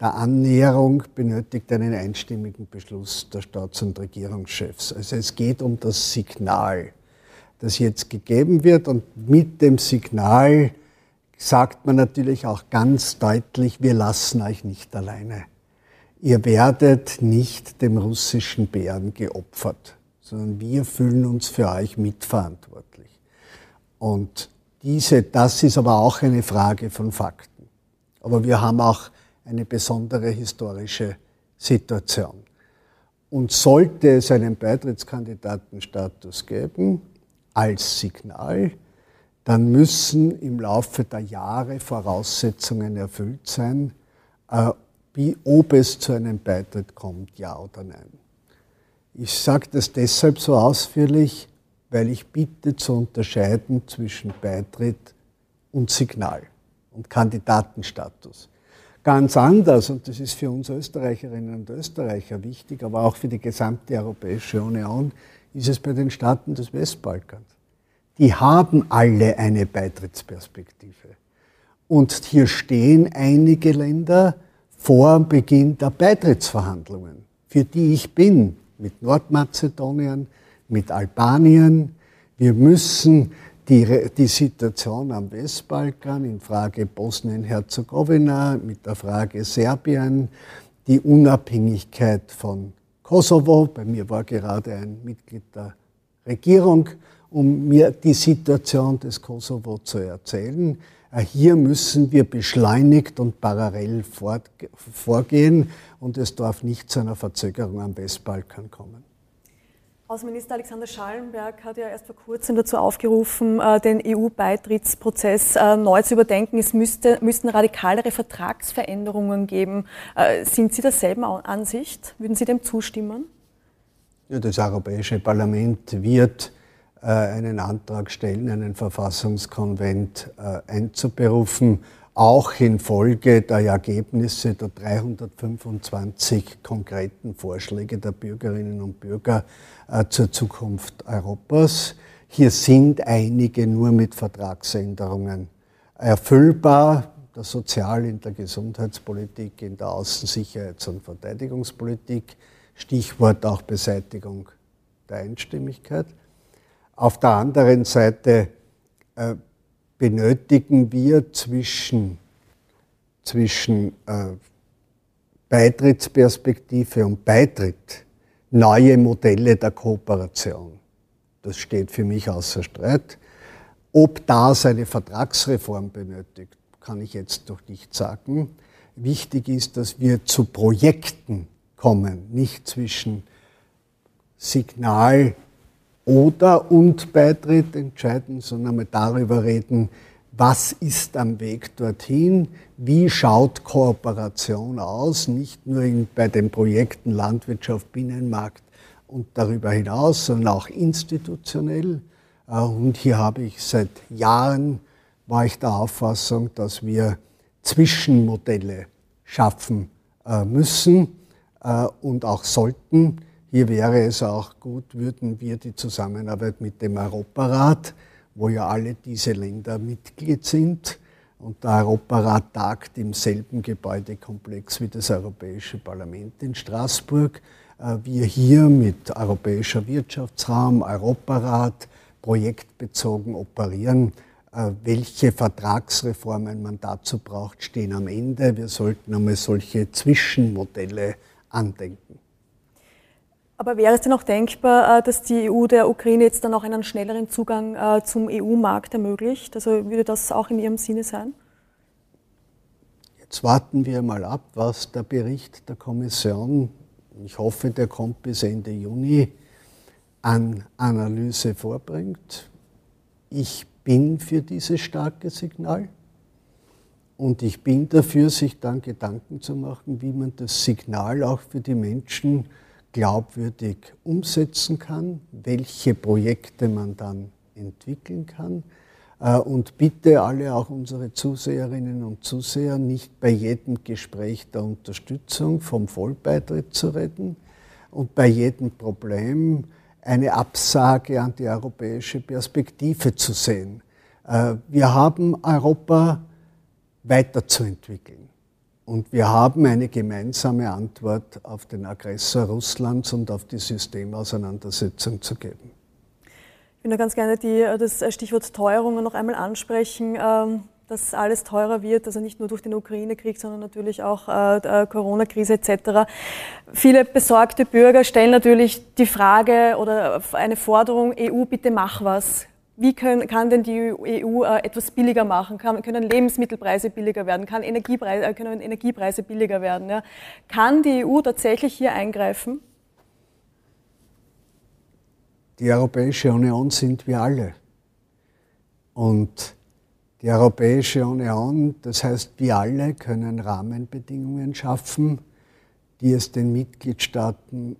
der Annäherung benötigt einen einstimmigen Beschluss der Staats- und Regierungschefs. Also es geht um das Signal, das jetzt gegeben wird und mit dem Signal sagt man natürlich auch ganz deutlich, wir lassen euch nicht alleine. Ihr werdet nicht dem russischen Bären geopfert, sondern wir fühlen uns für euch mitverantwortlich. Und diese, das ist aber auch eine Frage von Fakten. Aber wir haben auch eine besondere historische Situation. Und sollte es einen Beitrittskandidatenstatus geben, als Signal, dann müssen im Laufe der Jahre Voraussetzungen erfüllt sein, äh, ob es zu einem Beitritt kommt, ja oder nein. Ich sage das deshalb so ausführlich, weil ich bitte zu unterscheiden zwischen Beitritt und Signal und Kandidatenstatus. Ganz anders, und das ist für uns Österreicherinnen und Österreicher wichtig, aber auch für die gesamte Europäische Union, ist es bei den Staaten des Westbalkans die haben alle eine Beitrittsperspektive. Und hier stehen einige Länder vor Beginn der Beitrittsverhandlungen, für die ich bin, mit Nordmazedonien, mit Albanien. Wir müssen die, die Situation am Westbalkan in Frage Bosnien-Herzegowina, mit der Frage Serbien, die Unabhängigkeit von Kosovo, bei mir war gerade ein Mitglied der Regierung um mir die Situation des Kosovo zu erzählen. Äh, hier müssen wir beschleunigt und parallel vorgehen und es darf nicht zu einer Verzögerung am Westbalkan kommen. Außenminister Alexander Schallenberg hat ja erst vor kurzem dazu aufgerufen, äh, den EU-Beitrittsprozess äh, neu zu überdenken. Es müsste, müssten radikalere Vertragsveränderungen geben. Sind Sie derselben Ansicht? Würden Sie dem zustimmen? Ja, das Europäische Parlament wird äh, einen Antrag stellen, einen Verfassungskonvent äh, einzuberufen, auch infolge der Ergebnisse der 325 konkreten Vorschläge der Bürgerinnen und Bürger äh, zur Zukunft Europas. Hier sind einige nur mit Vertragsänderungen erfüllbar, der Sozial-, in der Gesundheitspolitik, in der Außensicherheits- und Verteidigungspolitik, Stichwort auch Beseitigung der Einstimmigkeit. Auf der anderen Seite äh, benötigen wir zwischen, zwischen äh, Beitrittsperspektive und Beitritt neue Modelle der Kooperation. Das steht für mich außer Streit. Ob das eine Vertragsreform benötigt, kann ich jetzt noch nicht sagen. Wichtig ist, dass wir zu Projekten kommen, nicht zwischen Signal oder und Beitritt entscheiden, sondern einmal darüber reden, was ist am Weg dorthin, wie schaut Kooperation aus, nicht nur in, bei den Projekten Landwirtschaft, Binnenmarkt und darüber hinaus, sondern auch institutionell. Äh, und hier habe ich seit Jahren, war ich der Auffassung, dass wir Zwischenmodelle schaffen äh, müssen äh, und auch sollten hier wäre es auch gut, würden wir die Zusammenarbeit mit dem Europarat, wo ja alle diese Länder Mitglied sind, und der Europarat tagt im selben Gebäudekomplex wie das Europäische Parlament in Straßburg. Äh, wir hier mit Europäischer Wirtschaftsraum, Europarat projektbezogen operieren, äh, welche Vertragsreformen man dazu braucht, stehen am Ende. Wir sollten einmal solche Zwischenmodelle andenken. Aber wäre es denn auch denkbar, äh, dass die EU der Ukraine jetzt dann auch einen schnelleren Zugang äh, zum EU-Markt ermöglicht? Also würde das auch in Ihrem Sinne sein? Jetzt warten wir mal ab, was der Bericht der Kommission, ich hoffe, der kommt bis Ende Juni, an Analyse vorbringt. Ich bin für dieses starke Signal und ich bin dafür, sich dann Gedanken zu machen, wie man das Signal auch für die Menschen glaubwürdig umsetzen kann, welche Projekte man dann entwickeln kann. Äh, und bitte alle, auch unsere Zuseherinnen und Zuseher, nicht bei jedem Gespräch der Unterstützung vom Vollbeitritt zu reden und bei jedem Problem eine Absage an die europäische Perspektive zu sehen. Äh, wir haben Europa weiterzuentwickeln. Und wir haben eine gemeinsame Antwort auf den Aggressor Russlands und auf die Systemauseinandersetzung zu geben. Ich würde ganz gerne die, das Stichwort Teuerungen noch einmal ansprechen. Ähm, dass alles teurer wird, also nicht nur durch den Ukraine-Krieg, sondern natürlich auch äh, Corona-Krise etc. Viele besorgte Bürger stellen natürlich die Frage oder eine Forderung, EU, bitte mach was. Wie können, kann denn die EU äh, etwas billiger machen? Kann, können Lebensmittelpreise billiger werden? Kann Energiepreise, äh, können Energiepreise billiger werden? Ja? Kann die EU tatsächlich hier eingreifen? Die Europäische Union sind wir alle. Und die Europäische Union, das heißt wir alle, können Rahmenbedingungen schaffen, die es den Mitgliedstaaten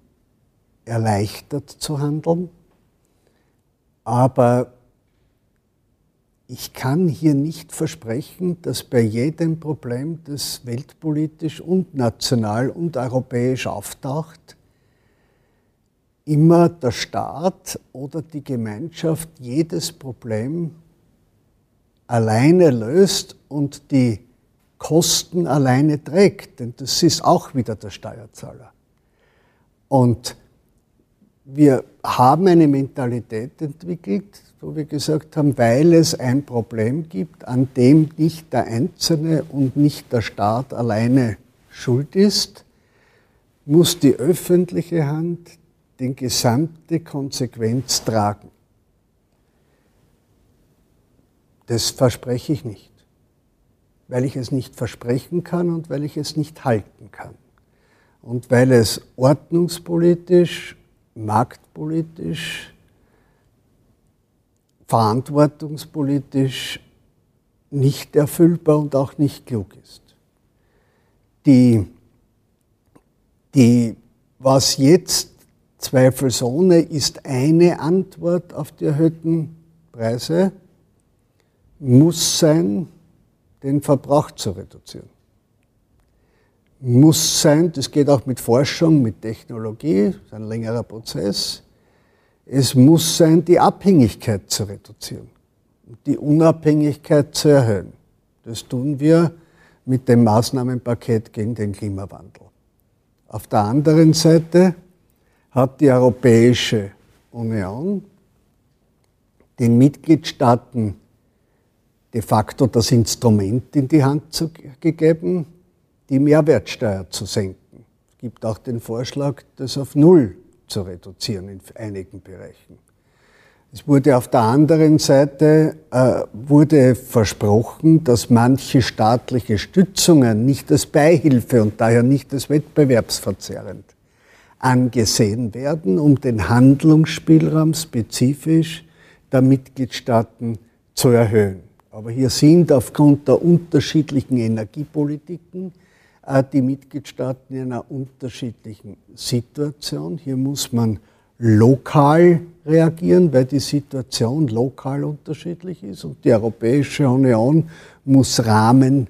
erleichtert zu handeln. Aber ich kann hier nicht versprechen, dass bei jedem Problem, das weltpolitisch und national und europäisch auftaucht, immer der Staat oder die Gemeinschaft jedes Problem alleine löst und die Kosten alleine trägt, denn das ist auch wieder der Steuerzahler. Und wir haben eine Mentalität entwickelt, wo wir gesagt haben, weil es ein Problem gibt, an dem nicht der Einzelne und nicht der Staat alleine schuld ist, muss die öffentliche Hand die gesamte Konsequenz tragen. Das verspreche ich nicht, weil ich es nicht versprechen kann und weil ich es nicht halten kann. Und weil es ordnungspolitisch, marktpolitisch, verantwortungspolitisch nicht erfüllbar und auch nicht klug ist. Die, die, was jetzt zweifelsohne ist eine Antwort auf die erhöhten Preise, muss sein, den Verbrauch zu reduzieren. Muss sein, das geht auch mit Forschung, mit Technologie, das ist ein längerer Prozess. Es muss sein, die Abhängigkeit zu reduzieren, die Unabhängigkeit zu erhöhen. Das tun wir mit dem Maßnahmenpaket gegen den Klimawandel. Auf der anderen Seite hat die Europäische Union den Mitgliedstaaten de facto das Instrument in die Hand zu, gegeben, die Mehrwertsteuer zu senken. Es gibt auch den Vorschlag, das auf Null zu reduzieren in einigen Bereichen. Es wurde auf der anderen Seite äh, wurde versprochen, dass manche staatliche Stützungen nicht als Beihilfe und daher nicht als wettbewerbsverzerrend angesehen werden, um den Handlungsspielraum spezifisch der Mitgliedstaaten zu erhöhen. Aber hier sind aufgrund der unterschiedlichen Energiepolitiken die Mitgliedstaaten in einer unterschiedlichen Situation. Hier muss man lokal reagieren, weil die Situation lokal unterschiedlich ist und die Europäische Union muss Rahmen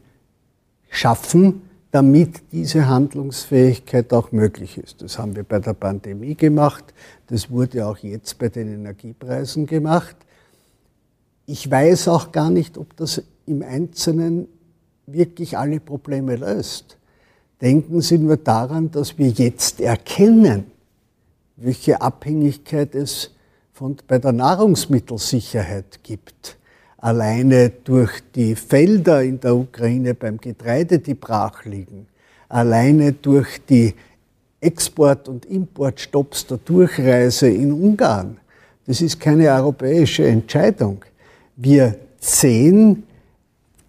schaffen, damit diese Handlungsfähigkeit auch möglich ist. Das haben wir bei der Pandemie gemacht, das wurde auch jetzt bei den Energiepreisen gemacht. Ich weiß auch gar nicht, ob das im Einzelnen wirklich alle Probleme löst. Denken Sie nur daran, dass wir jetzt erkennen, welche Abhängigkeit es von, bei der Nahrungsmittelsicherheit gibt. alleine durch die Felder in der Ukraine beim Getreide, die brach liegen, alleine durch die Export- und Importstopps der Durchreise in Ungarn. Das ist keine europäische Entscheidung. Wir sehen,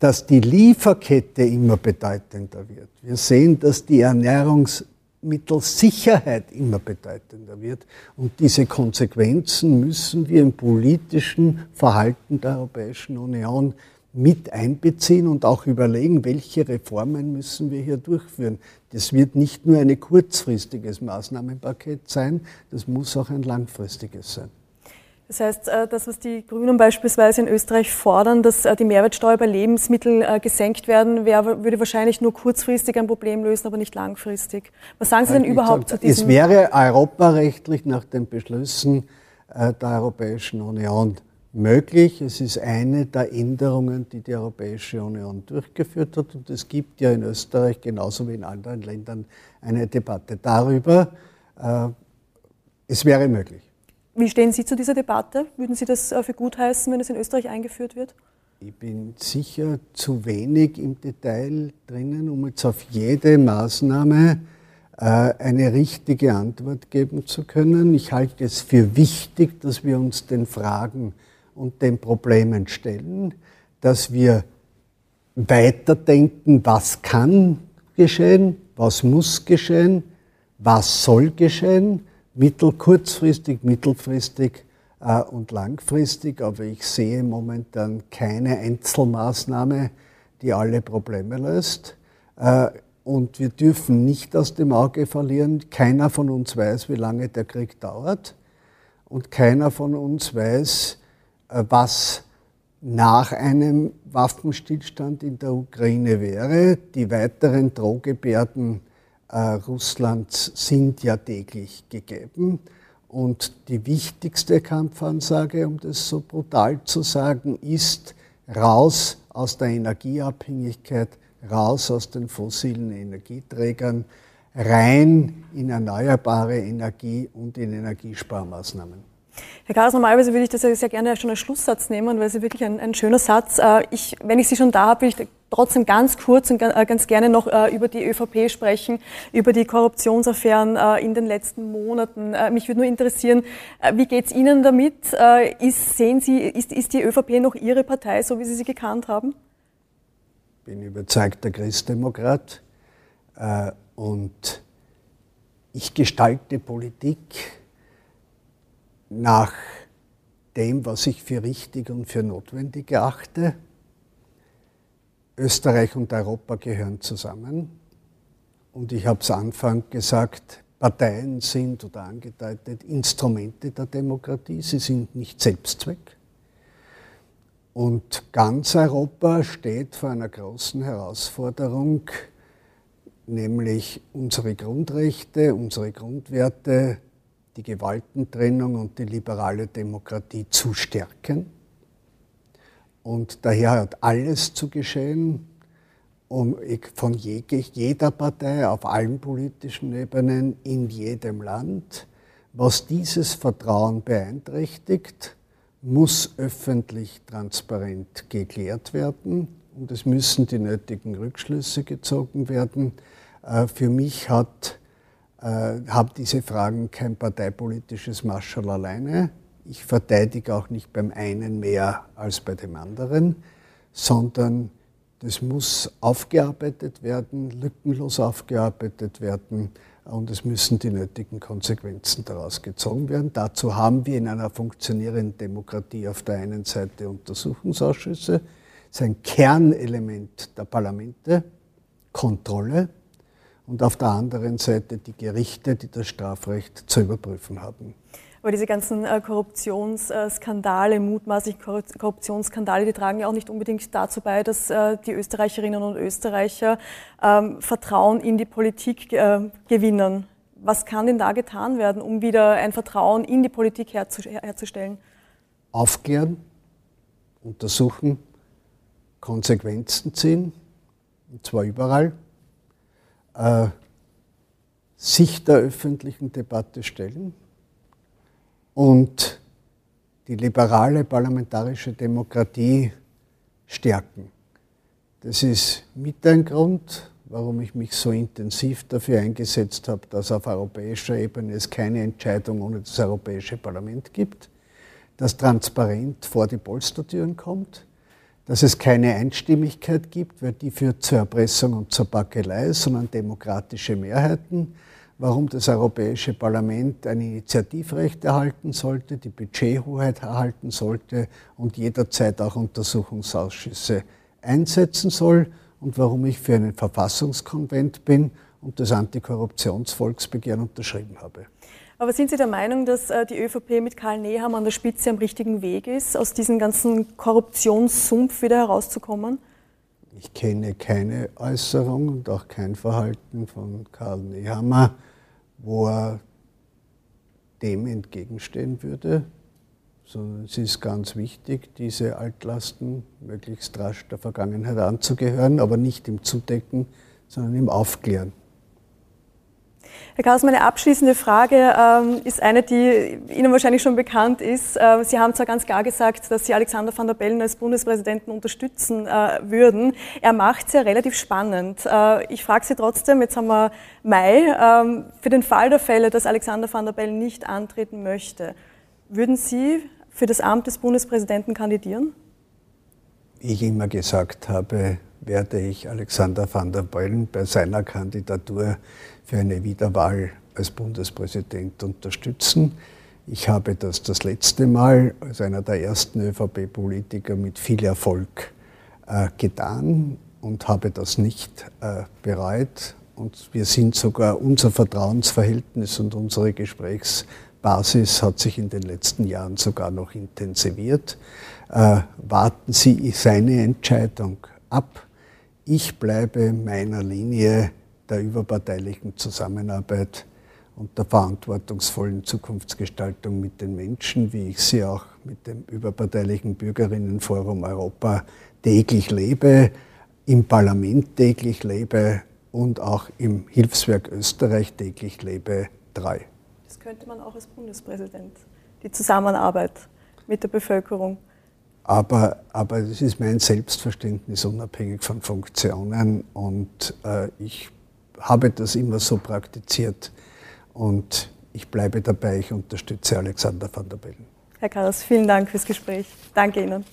dass die Lieferkette immer bedeutender wird. Wir sehen, dass die Ernährungsmittelsicherheit immer bedeutender wird. Und diese Konsequenzen müssen wir im politischen Verhalten der Europäischen Union mit einbeziehen und auch überlegen, welche Reformen müssen wir hier durchführen. Das wird nicht nur ein kurzfristiges Maßnahmenpaket sein, das muss auch ein langfristiges sein. Das heißt, äh, das, was die Grünen beispielsweise in Österreich fordern, dass äh, die Mehrwertsteuer bei Lebensmitteln äh, gesenkt werden, würde wahrscheinlich nur kurzfristig ein Problem lösen, aber nicht langfristig. Was sagen Sie denn überhaupt sag, zu diesem? Es wäre europarechtlich nach den Beschlüssen der Europäischen Union möglich. Es ist eine der Änderungen, die die Europäische Union durchgeführt hat. Und es gibt ja in Österreich genauso wie in anderen Ländern eine Debatte darüber. Es wäre möglich. Wie stehen Sie zu dieser Debatte? Würden Sie das äh, für gut heißen, wenn es in Österreich eingeführt wird? Ich bin sicher zu wenig im Detail drinnen, um jetzt auf jede Maßnahme äh, eine richtige Antwort geben zu können. Ich halte es für wichtig, dass wir uns den Fragen und den Problemen stellen, dass wir weiterdenken, was kann geschehen, was muss geschehen, was soll geschehen, mittel-, kurzfristig, mittelfristig äh, und langfristig. Aber ich sehe momentan keine Einzelmaßnahme, die alle Probleme löst. Äh, und wir dürfen nicht aus dem Auge verlieren, keiner von uns weiß, wie lange der Krieg dauert. Und keiner von uns weiß, äh, was nach einem Waffenstillstand in der Ukraine wäre. Die weiteren Drohgebärden Russlands sind ja täglich gegeben. Und die wichtigste Kampfansage, um das so brutal zu sagen, ist raus aus der Energieabhängigkeit, raus aus den fossilen Energieträgern, rein in erneuerbare Energie und in Energiesparmaßnahmen. Herr Karas, normalerweise würde ich das ja sehr gerne schon als Schlusssatz nehmen, weil es ist wirklich ein, ein schöner Satz. Äh, ich, wenn ich Sie schon da habe, will ich trotzdem ganz kurz und äh, ganz gerne noch äh, über die ÖVP sprechen, über die Korruptionsaffären in den letzten Monaten. Mich würde nur interessieren, wie geht es Ihnen damit? Ist, sehen Sie, ist, ist die ÖVP noch Ihre Partei, so wie Sie sie gekannt haben? Ich bin überzeugter Christdemokrat und ich gestalte Politik nach dem, was ich für richtig und für notwendig erachte. Österreich und Europa gehören zusammen. Und ich habe es Anfang gesagt, Parteien sind oder angedeutet Instrumente der Demokratie, sie sind nicht Selbstzweck. Und ganz Europa steht vor einer großen Herausforderung, nämlich unsere Grundrechte, unsere Grundwerte die Gewaltentrennung und die liberale Demokratie zu stärken. Und daher hat alles zu geschehen, um von jeder Partei auf allen politischen Ebenen in jedem Land. Was dieses Vertrauen beeinträchtigt, muss öffentlich transparent geklärt werden und es müssen die nötigen Rückschlüsse gezogen werden. Äh, für mich hat habe diese Fragen kein parteipolitisches Marschall alleine. Ich verteidige auch nicht beim einen mehr als bei dem anderen, sondern das muss aufgearbeitet werden, lückenlos aufgearbeitet werden und es müssen die nötigen Konsequenzen daraus gezogen werden. Dazu haben wir in einer funktionierenden Demokratie auf der einen Seite Untersuchungsausschüsse, das ist ein Kernelement der Parlamente, Kontrolle, und auf der anderen Seite die Gerichte, die das Strafrecht zu überprüfen haben. Aber diese ganzen äh, Korruptionsskandale, mutmaßlichen Korruptionsskandale, die tragen ja auch nicht unbedingt dazu bei, dass äh, die Österreicherinnen und Österreicher ähm, Vertrauen in die Politik äh, gewinnen. Was kann denn da getan werden, um wieder ein Vertrauen in die Politik herzustellen? Aufklären, untersuchen, Konsequenzen ziehen, und zwar überall äh, sich der öffentlichen Debatte stellen und die liberale parlamentarische Demokratie stärken. Das ist mit ein Grund, warum ich mich so intensiv dafür eingesetzt habe, dass auf europäischer Ebene es keine Entscheidung ohne das Europäische Parlament gibt, dass transparent vor die Polstertüren kommt, dass es keine Einstimmigkeit gibt, weil die führt zur Erpressung und zur Backelei, sondern demokratische Mehrheiten, warum das Europäische Parlament ein Initiativrecht erhalten sollte, die Budgethoheit erhalten sollte und jederzeit auch Untersuchungsausschüsse einsetzen soll und warum ich für einen Verfassungskonvent bin und das Antikorruptionsvolksbegehren unterschrieben habe. Aber sind Sie der Meinung, dass äh, die ÖVP mit Karl Nehammer an der Spitze am richtigen Weg ist, aus diesem ganzen Korruptionssumpf wieder herauszukommen? Ich kenne keine Äußerung und auch kein Verhalten von Karl Nehammer, wo er dem entgegenstehen würde, sondern es ist ganz wichtig, diese Altlasten möglichst rasch der Vergangenheit anzugehören, aber nicht im Zudecken, sondern im Aufklären. Herr Kaus, meine abschließende Frage ähm, ist eine, die Ihnen wahrscheinlich schon bekannt ist. Äh, Sie haben zwar ganz klar gesagt, dass Sie Alexander van der Bellen als Bundespräsidenten unterstützen äh, würden. Er macht es ja relativ spannend. Äh, ich frage Sie trotzdem, jetzt haben wir Mai, ähm, für den Fall der Fälle, dass Alexander van der Bellen nicht antreten möchte, würden Sie für das Amt des Bundespräsidenten kandidieren? Ich immer gesagt habe, werde ich Alexander van der Bellen bei seiner Kandidatur für eine Wiederwahl als Bundespräsident unterstützen. Ich habe das das letzte Mal als einer der ersten ÖVP-Politiker mit viel Erfolg äh, getan und habe das nicht äh, bereut. Und wir sind sogar, unser Vertrauensverhältnis und unsere Gesprächsbasis hat sich in den letzten Jahren sogar noch intensiviert. Äh, warten Sie seine Entscheidung ab. Ich bleibe meiner Linie der überparteilichen Zusammenarbeit und der verantwortungsvollen Zukunftsgestaltung mit den Menschen, wie ich sie auch mit dem überparteilichen Bürgerinnenforum Europa täglich lebe, im Parlament täglich lebe und auch im Hilfswerk Österreich täglich lebe, treu. Das könnte man auch als Bundespräsident, die Zusammenarbeit mit der Bevölkerung. Aber, aber das ist mein Selbstverständnis unabhängig von Funktionen und äh, ich habe das immer so praktiziert und ich bleibe dabei, ich unterstütze Alexander van der Bellen. Herr Karas, vielen Dank fürs Gespräch. Danke Ihnen.